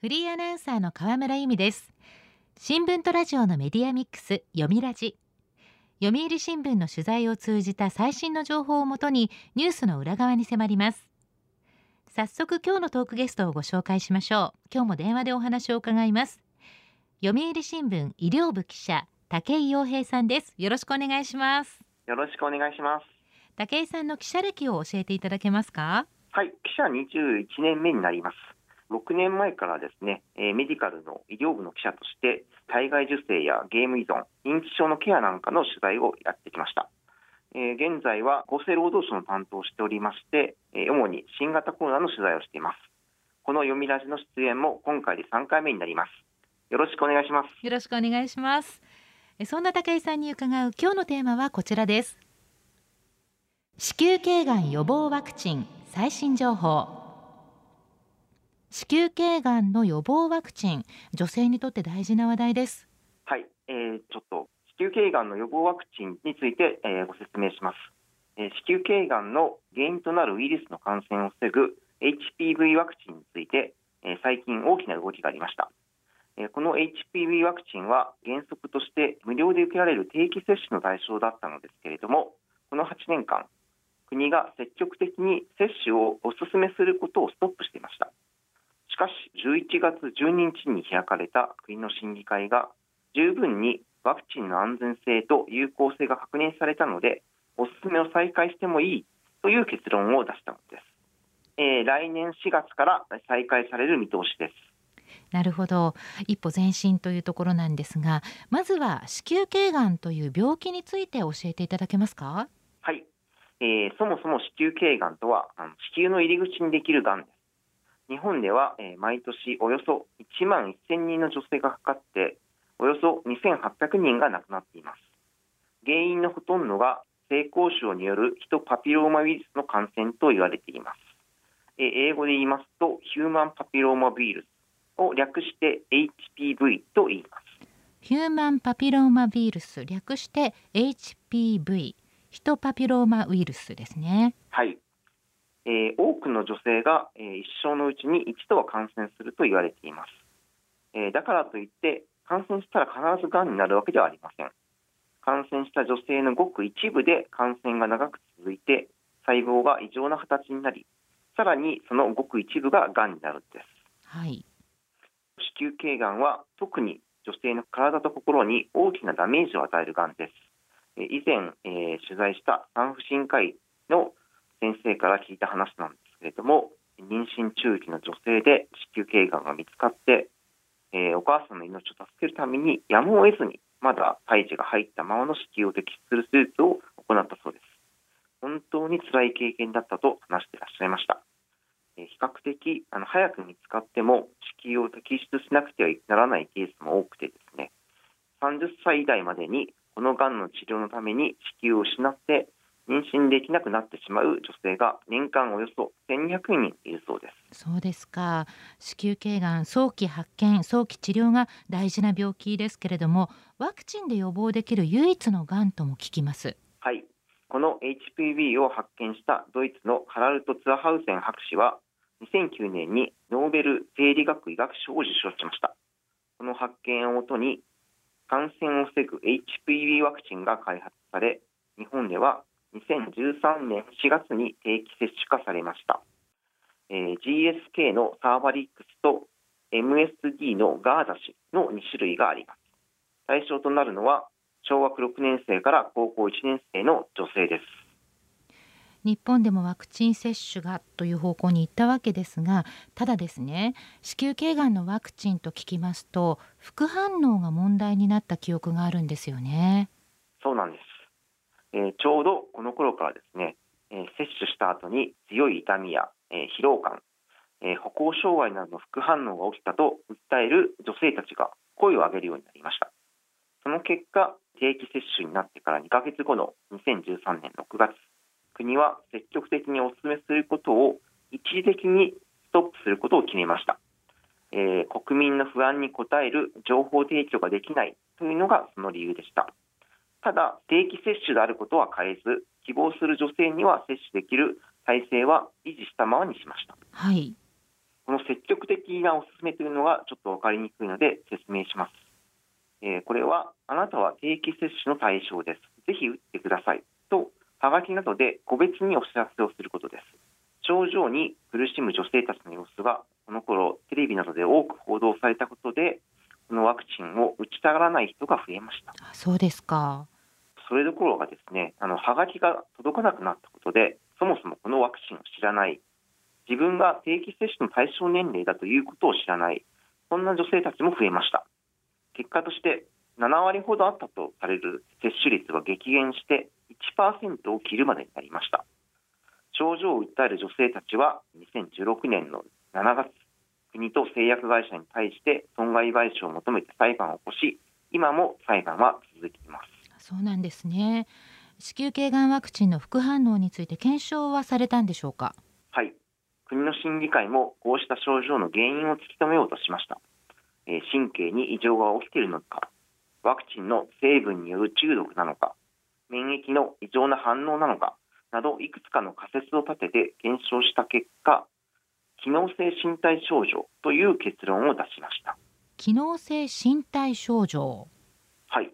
フリーアナウンサーの河村由美です。新聞とラジオのメディアミックス読みラジ。読売新聞の取材を通じた最新の情報をもとにニュースの裏側に迫ります。早速今日のトークゲストをご紹介しましょう。今日も電話でお話を伺います。読売新聞医療部記者武井洋平さんです。よろしくお願いします。よろしくお願いします。武井さんの記者歴を教えていただけますか？はい記者21年目になります6年前からですね、えメディカルの医療部の記者として体外受精やゲーム依存、認知症のケアなんかの取材をやってきました。え現在は厚生労働省の担当をしておりまして、え主に新型コロナの取材をしています。この読みラジの出演も今回で3回目になります。よろしくお願いします。よろしくお願いします。そんな武井さんに伺う今日のテーマはこちらです。子宮頸がん予防ワクチン最新情報。子宮頸がんの予防ワクチン。女性にとって大事な話題です。はい、えー、ちょっと子宮頸がんの予防ワクチンについて、えー、ご説明します、えー、子宮頸がんの原因となるウイルスの感染を防ぐ HPV ワクチンについて、えー、最近大きな動きがありました。この HPV ワクチンは原則として無料で受けられる定期接種の対象だったのですけれどもこの8年間国が積極的に接種をお勧めすることをストップしていました。かし11月12日に開かれた国の審議会が十分にワクチンの安全性と有効性が確認されたのでお勧めを再開してもいいという結論を出したのです、えー、来年4月から再開される見通しです。なるほど。一歩前進というところなんですがまずは子宮頸がんという病気について教えていただけますか？はい、えー、そもそも子宮頸がんとは子宮の入り口にできるがんです日本では、えー、毎年およそ1万1000人の女性がかかっておよそ2800人が亡くなっています。原因のほとんどが性交渉によるヒトパピローマウイルスの感染と言われています、えー、英語で言いますとヒューマンパピローマウイルスを略して HPV と言います。ヒューマンパピローマウイルス略して HPV ヒトパピローマウイルスですね。はいえー、多くの女性が、えー、一生のうちに一度は感染すると言われています、えー、だからといって感染したら必ずがんになるわけではありません。感染した女性のごく一部で感染が長く続いて細胞が異常な形になりさらにそのごく一部ががんになるんです、はい、子宮頸がんは特に女性の体と心に大きなダメージを与えるがんです。以前、えー、取材した産婦人科医の先生から聞いた話なんですけれども妊娠中期の女性で子宮頸がんが見つかって、えー、お母さんの命を助けるためにやむを得ずにまだ胎児が入ったままの子宮を摘出する手術を行ったそうです。本当に辛い経験だったと話していらっしゃいました、えー、比較的あの早く見つかっても子宮を摘出しなくてはならないケースも多くてですね。30歳代までにこのがんの治療のために子宮を失って妊娠できなくなってしまう女性が年間およそ1200人いるそうです。そうですか。子宮頸がん早期発見早期治療が大事な病気ですけれどもワクチンで予防できる唯一のがんとも聞きます。はい。この HPV を発見したドイツのハラルト・ツアハウセン博士は2009年にノーベル生理学医学賞を受賞しました。この発見をもとに感染を防ぐ HPV ワクチンが開発され日本では2013年4月に定期接種化されました、えー、GSK のサーバリックスと MSD のガーザ氏の2種類があります。対象となるのは小学6年生から高校1年生の女性です。日本でもワクチン接種がという方向に行ったわけですがただですね子宮頸がんのワクチンと聞きますと副反応が問題になった記憶があるんですよね。そうなんですえ、ちょうどこの頃からですね、えー、接種した後に強い痛みや、え、疲労感、え歩行障害などの副反応が起きたと訴える女性たちが声を上げるようになりました。その結果定期接種になってから2ヶ月後の2013年6月国は積極的にお勧めすることを一時的にストップすることを決めました、え国民の不安に応える情報提供ができないというのがその理由でした。ただ定期接種であることは変えず希望する女性には接種できる体制は維持したままにしました、はい、この積極的なおすすめというのがちょっと分かりにくいので説明します。えー、これはあなたは定期接種の対象です。ぜひ打ってくださいと、はがきなどで個別にお知らせをすることです。症状に苦しむ女性たちの様子がこの頃テレビなどで多く報道されたことで、このワクチンを打ちたがらない人が増えました。そうですか。それどころがですね、あのはがきが届かなくなったことで、そもそもこのワクチンを知らない、自分が定期接種の対象年齢だということを知らない、そんな女性たちも増えました。結果として7割ほどあったとされる接種率は激減して1%を切るまでになりました。症状を訴える女性たちは2016年の7月、国と製薬会社に対して損害賠償を求めて裁判を起こし、今も裁判は続いています。そうなんですね。子宮頸がんワクチンの副反応について検証はされたんでしょうか？はい。国の審議会もこうした症状の原因を突き止めようとしました、えー、神経に異常が起きているのかワクチンの成分による中毒なのか免疫の異常な反応なのかなどいくつかの仮説を立てて検証した結果機能性身体症状という結論を出しました。機能性身体症状。はい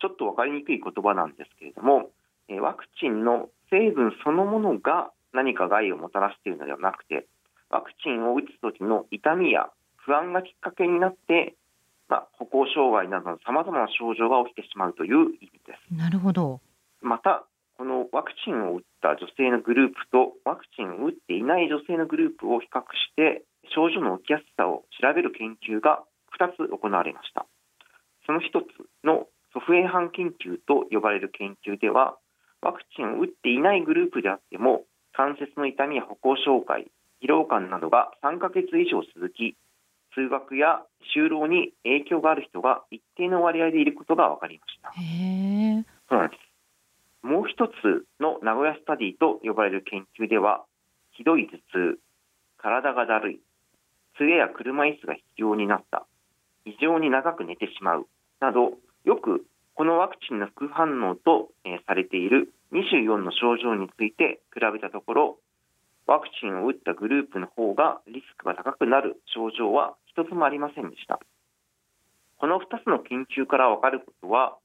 ちょっと分かりにくい言葉なんですけれども、えワクチンの成分そのものが何か害をもたらしているのではなくて、ワクチンを打つ時の痛みや不安がきっかけになって、まあ、歩行障害などのさまざまな症状が起きてしまうという意味です。なるほど。また、このワクチンを打った女性のグループとワクチンを打っていない女性のグループを比較して症状の起きやすさを調べる研究が2つ行われました。その1つの祖父江班研究と呼ばれる研究ではワクチンを打っていないグループであっても関節の痛みや歩行障害疲労感などが3ヶ月以上続き通学や就労に影響がある人が一定の割合でいることが分かりました。そうなんです。もう一つの名古屋スタディと呼ばれる研究ではひどい頭痛体がだるい杖や車椅子が必要になった異常に長く寝てしまうなどよくこのワクチンの副反応と、えされている24の症状について比べたところワクチンを打ったグループの方がリスクが高くなる症状は一つもありませんでした。この2つの研究から分かることは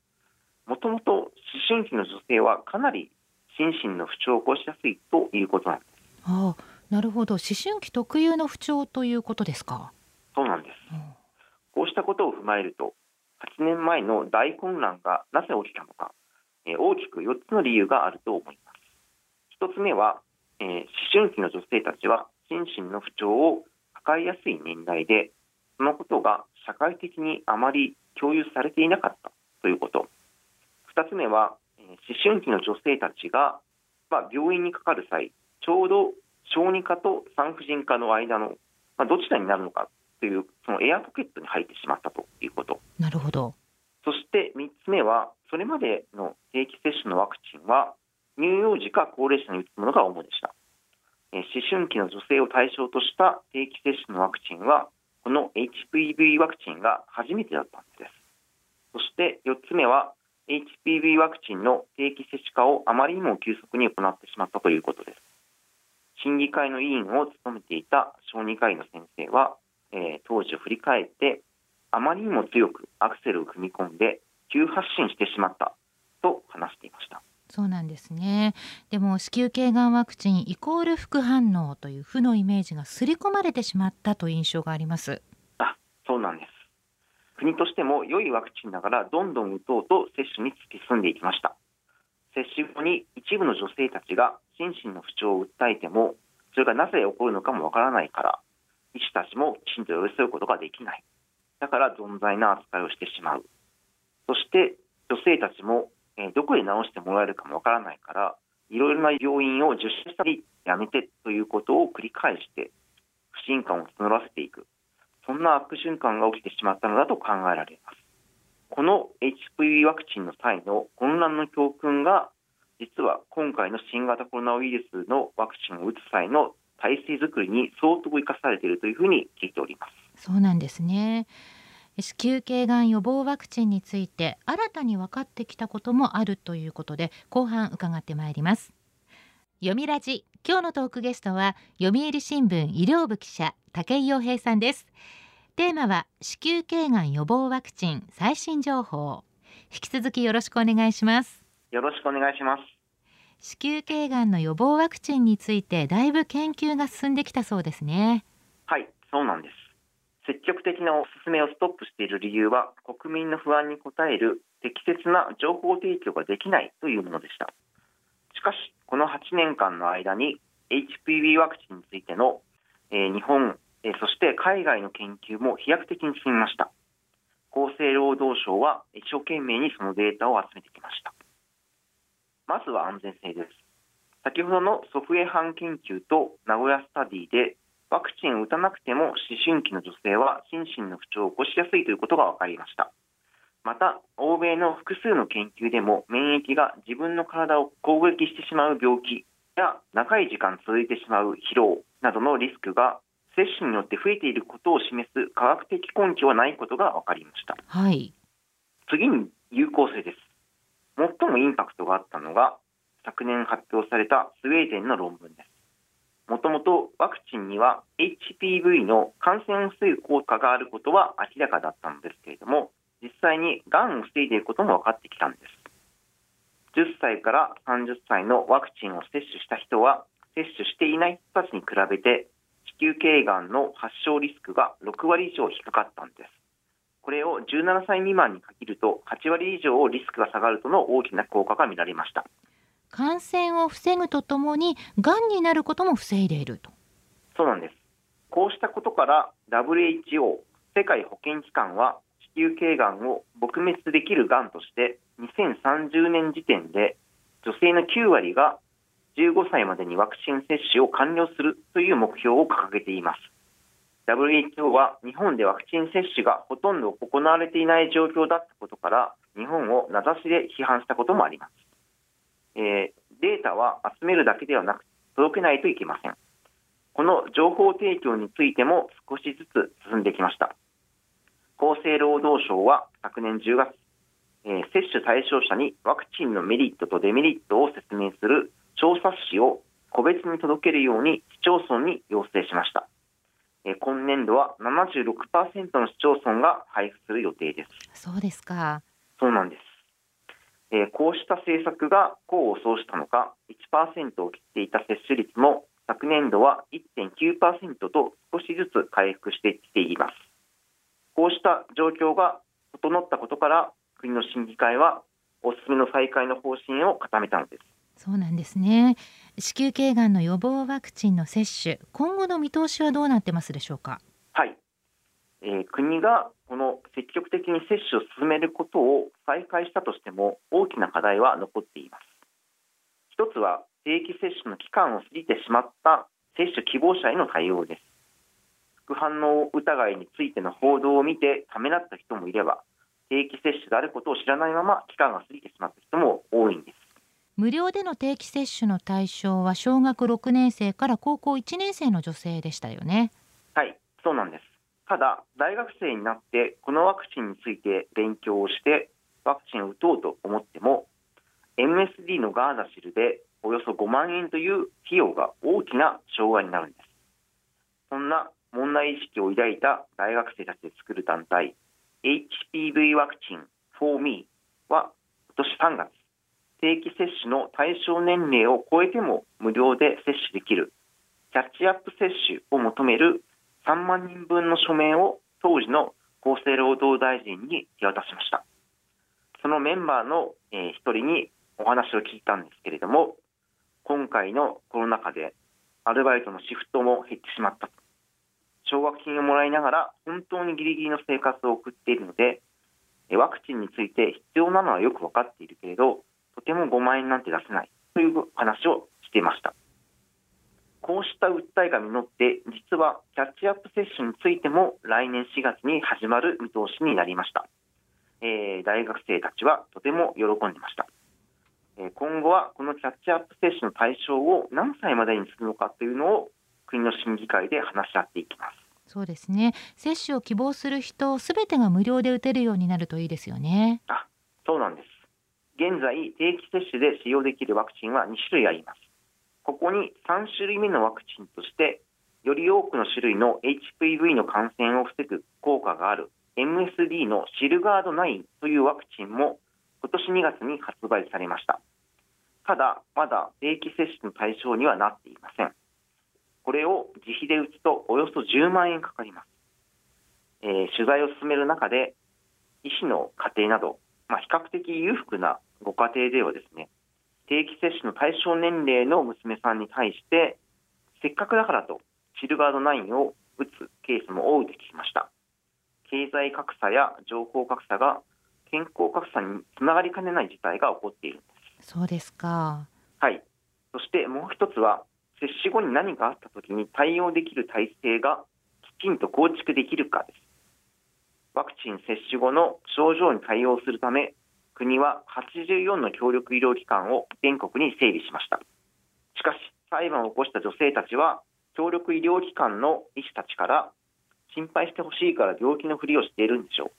もともと思春期の女性はかなり心身の不調を起こしやすいということなんです。ああなるほど。思春期特有の不調ということですか？そうなんです、うん、こうしたことを踏まえると8年前の大混乱がなぜ起きたのか、え、大きく4つの理由があると思います。1つ目は、え、思春期の女性たちは心身の不調を抱えやすい年代で、そのことが社会的にあまり共有されていなかったということ。2つ目は、え、思春期の女性たちが、まあ、病院にかかる際、ちょうど小児科と産婦人科の間の、まあ、どちらになるのかというそのエアポケットに入ってしまったということ。なるほど。そして3つ目は、それまでの定期接種のワクチンは、乳幼児か高齢者に打つものが主でした。思春期の女性を対象とした定期接種のワクチンは、この HPV ワクチンが初めてだったんです。そして4つ目は、HPV ワクチンの定期接種化をあまりにも急速に行ってしまったということです。審議会の委員を務めていた小児科医の先生は、えー、当時を振り返ってあまりにも強くアクセルを踏み込んで急発進してしまったと話していました。そうなんですね。でも子宮頸がんワクチンイコール副反応という負のイメージが刷り込まれてしまったという印象があります。あそうなんです。国としても良いワクチンながらどんどん打とうと接種に突き進んでいきました。接種後に一部の女性たちが心身の不調を訴えてもそれがなぜ起こるのかもわからないから医師たちもきちんと寄り添うことができない。だから存在な扱いをしてしまう。そして女性たちも、えどこで治してもらえるかもわからないから、いろいろな病院を受診したりやめてということを繰り返して不信感を募らせていく。そんな悪循環が起きてしまったのだと考えられます。この HPV ワクチンの際の混乱の教訓が実は今回の新型コロナウイルスのワクチンを打つ際の体制づくりに相当生かされているというふうに聞いております。そうなんですね。子宮頸がん予防ワクチンについて新たに分かってきたこともあるということで後半伺ってまいります。読みラジ。今日のトークゲストは読売新聞医療部記者武井洋平さんです。テーマは子宮頸がん予防ワクチン最新情報。引き続きよろしくお願いします。よろしくお願いします子宮頸がんの予防ワクチンについてだいぶ研究が進んできたそうですね。はいそうなんです。積極的なお勧めをストップしている理由は国民の不安に応える適切な情報提供ができないというものでした。しかしこの8年間の間に HPV ワクチンについての、えー、日本、えー、そして海外の研究も飛躍的に進みました。厚生労働省は一生懸命にそのデータを集めてきました。まずは安全性です。先ほどの祖父江班研究と名古屋スタディでワクチンを打たなくても思春期の女性は心身の不調を起こしやすいということが分かりました。また欧米の複数の研究でも免疫が自分の体を攻撃してしまう病気や長い時間続いてしまう疲労などのリスクが接種によって増えていることを示す科学的根拠はないことが分かりました、はい、次に有効性です最もインパクトがあったのが昨年発表されたスウェーデンの論文です。もともとワクチンには HPV の感染を防ぐ効果があることは明らかだったのですけれども実際にがんを防いでいることも分かってきたんです。10歳から30歳のワクチンを接種した人は接種していない人たちに比べて子宮頸がんの発症リスクが6割以上低かったんです。これを17歳未満に限ると8割以上リスクが下がるとの大きな効果が見られました。感染を防ぐとともにがんになることも防いでいると。そうなんです。こうしたことから WHO 世界保健機関は子宮頸がんを撲滅できるがんとして2030年時点で女性の9割が15歳までにワクチン接種を完了するという目標を掲げています WHO は日本でワクチン接種がほとんど行われていない状況だったことから日本を名指しで批判したこともあります。えー、データは集めるだけではなく届けないといけません。この情報提供についても少しずつ進んできました。厚生労働省は昨年10月、えー、接種対象者にワクチンのメリットとデメリットを説明する調査紙を個別に届けるように市町村に要請しました、えー、今年度は76%の市町村が配布する予定です。そうですか。そうなんです。えー、こうした政策が功を奏したのか1%を切っていた接種率も昨年度は1.9%と少しずつ回復してきています。こうした状況が整ったことから国の審議会はおすすめの再開の方針を固めたのです。そうなんですね子宮頸がんの予防ワクチンの接種今後の見通しはどうなってますでしょうか？はい。えー、国がこの積極的に接種を進めることを再開したとしても大きな課題は残っています。一つは定期接種の期間を過ぎてしまった接種希望者への対応です。副反応疑いについての報道を見てためらった人もいれば定期接種であることを知らないまま期間が過ぎてしまった人も多いんです。無料での定期接種の対象は小学6年生から高校1年生の女性でしたよね。はいそうなんです。ただ、大学生になってこのワクチンについて勉強をしてワクチンを打とうと思っても MSD のガーナシルでおよそ5万円という費用が大きな障害になるんです。そんな問題意識を抱いた大学生たちで作る団体 HPV ワクチン for me は今年3月定期接種の対象年齢を超えても無料で接種できる。キャッチアップ接種を求める3万人分の署名を当時の厚生労働大臣に手渡しました。そのメンバーの一、人にお話を聞いたんですけれども今回のコロナ禍でアルバイトのシフトも減ってしまった奨学金をもらいながら本当にギリギリの生活を送っているのでワクチンについて必要なのはよく分かっているけれどとても5万円なんて出せないという話をしていました。こうした訴えが実って実はキャッチアップ接種についても来年4月に始まる見通しになりました、えー、大学生たちはとても喜んでました、えー、今後はこのキャッチアップ接種の対象を何歳までにするのかというのを国の審議会で話し合っていきます。そうですね。接種を希望する人すべてが無料で打てるようになるといいですよね。あそうなんです現在定期接種で使用できるワクチンは2種類あります。ここに3種類目のワクチンとしてより多くの種類の HPV の感染を防ぐ効果がある MSD のシルガード9というワクチンも今年2月に発売されました。ただまだ定期接種の対象にはなっていません。これを自費で打つとおよそ10万円かかります、えー、取材を進める中で医師の家庭など、まあ、比較的裕福なご家庭ではですね定期接種の対象年齢の娘さんに対してせっかくだからとシルガード9を打つケースも多いと聞きました。経済格差や情報格差が健康格差につながりかねない事態が起こっているんです。そうですか。はい。そしてもう一つは接種後に何かあった時に対応できる体制がきちんと構築できるかです。ワクチン接種後の症状に対応するため国は84の協力医療機関を全国に整備しました。しかし裁判を起こした女性たちは協力医療機関の医師たちから心配してほしいから病気のふりをしているんでしょう。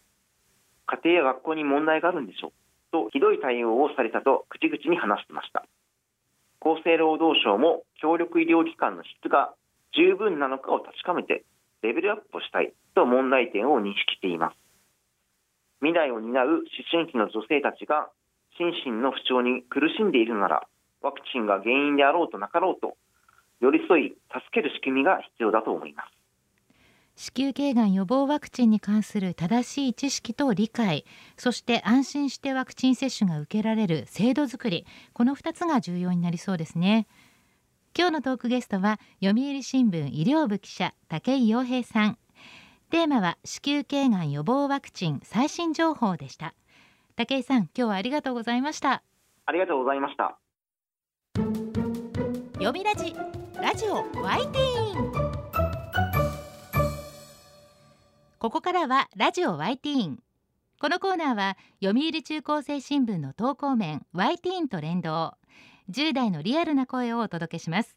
家庭や学校に問題があるんでしょう。とひどい対応をされたと口々に話してました。厚生労働省も協力医療機関の質が十分なのかを確かめてレベルアップをしたいと問題点を認識しています。未来を担う思春期の女性たちが心身の不調に苦しんでいるならワクチンが原因であろうとなかろうと寄り添い助ける仕組みが必要だと思います。子宮頸がん予防ワクチンに関する正しい知識と理解そして安心してワクチン接種が受けられる制度づくりこの2つが重要になりそうですね。今日のトークゲストは読売新聞医療部記者武井洋平さん。テーマは子宮頸がん予防ワクチン最新情報でした。武井さん今日はありがとうございました。ありがとうございました。読みラジラジオワイティーン。ここからはラジオワイティーン。このコーナーは読売中高生新聞の投稿面ワイティーンと連動。10代のリアルな声をお届けします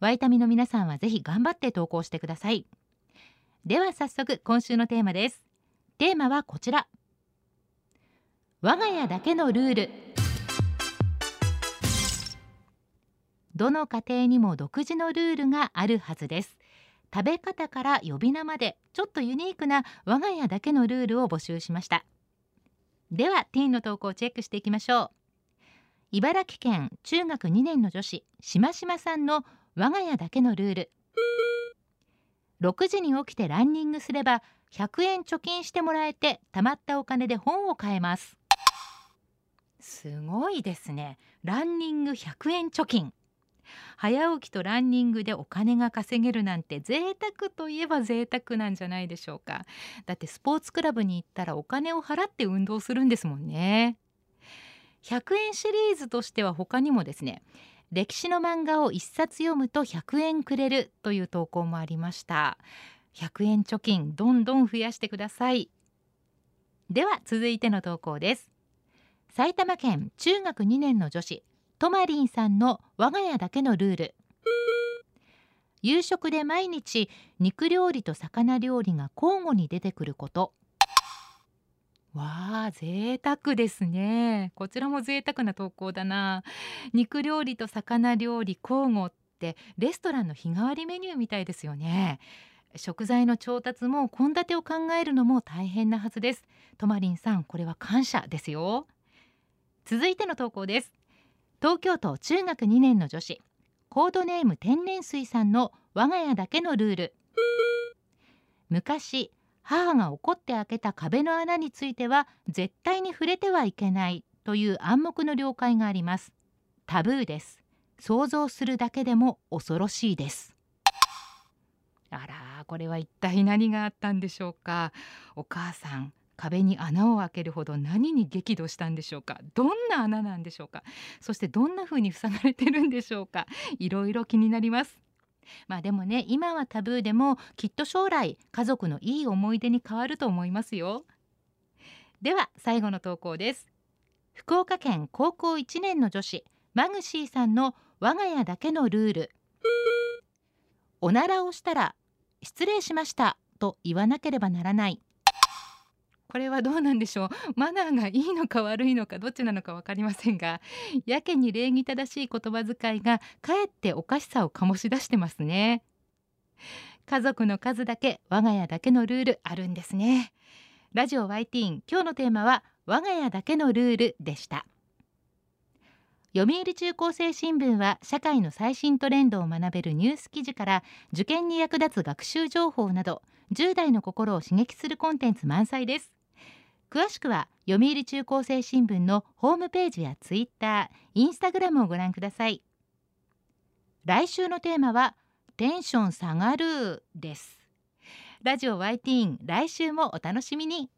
ワイタミの皆さんはぜひ頑張って投稿してください。では早速今週のテーマです。テーマはこちら。我が家だけのルール。どの家庭にも独自のルールがあるはずです。食べ方から呼び名までちょっとユニークな我が家だけのルールを募集しました。ではティーンの投稿をチェックしていきましょう。茨城県中学2年の女子しましまさんの我が家だけのルール。6時に起きてランニングすれば100円貯金してもらえて貯まったお金で本を買えます。すごいですね。ランニング100円貯金。早起きとランニングでお金が稼げるなんて贅沢といえば贅沢なんじゃないでしょうか。だってスポーツクラブに行ったらお金を払って運動するんですもんね。100円シリーズとしては他にもですね歴史の漫画を一冊読むと100円くれるという投稿もありました。100円貯金どんどん増やしてください。では続いての投稿です。埼玉県中学2年の女子トマリンさんの我が家だけのルール。夕食で毎日肉料理と魚料理が交互に出てくること。わあ贅沢ですね。こちらも贅沢な投稿だな。肉料理と魚料理交互ってレストランの日替わりメニューみたいですよね。食材の調達も献立を考えるのも大変なはずです。トマリンさんこれは感謝ですよ。続いての投稿です。東京都中学2年の女子。コードネーム天然水さんの我が家だけのルール。昔母が怒って開けた壁の穴については絶対に触れてはいけないという暗黙の了解があります。タブーです。想像するだけでも恐ろしいです。あらこれは一体何があったんでしょうか？お母さん壁に穴を開けるほど何に激怒したんでしょうか？どんな穴なんでしょうか？そしてどんな風に塞がれてるんでしょうか？いろいろ気になります。まあでもね今はタブーでもきっと将来家族のいい思い出に変わると思いますよ。では最後の投稿です。福岡県高校1年の女子マグシーさんの我が家だけのルール。おならをしたら失礼しましたと言わなければならない。これはどうなんでしょう？マナーがいいのか悪いのかどっちなのか分かりませんがやけに礼儀正しい言葉遣いがかえっておかしさを醸し出してますね。家族の数だけ我が家だけのルールあるんですね。ラジオ YT 今日のテーマは我が家だけのルールでした。読売中高生新聞は社会の最新トレンドを学べるニュース記事から受験に役立つ学習情報など10代の心を刺激するコンテンツ満載です。詳しくは読売中高生新聞のホームページやツイッター、インスタグラムをご覧ください。来週のテーマはテンション下がるです。ラジオ Y ティーン来週もお楽しみに。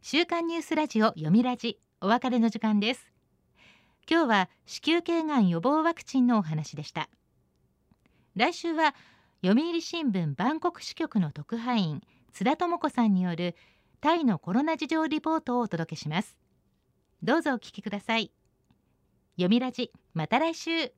週刊ニュースラジオ読みラジお別れの時間です。今日は子宮頸がん予防ワクチンのお話でした。来週は読売新聞バンコク支局の特派員津田智子さんによるタイのコロナ事情リポートをお届けします。どうぞお聞きください。読みラジまた来週。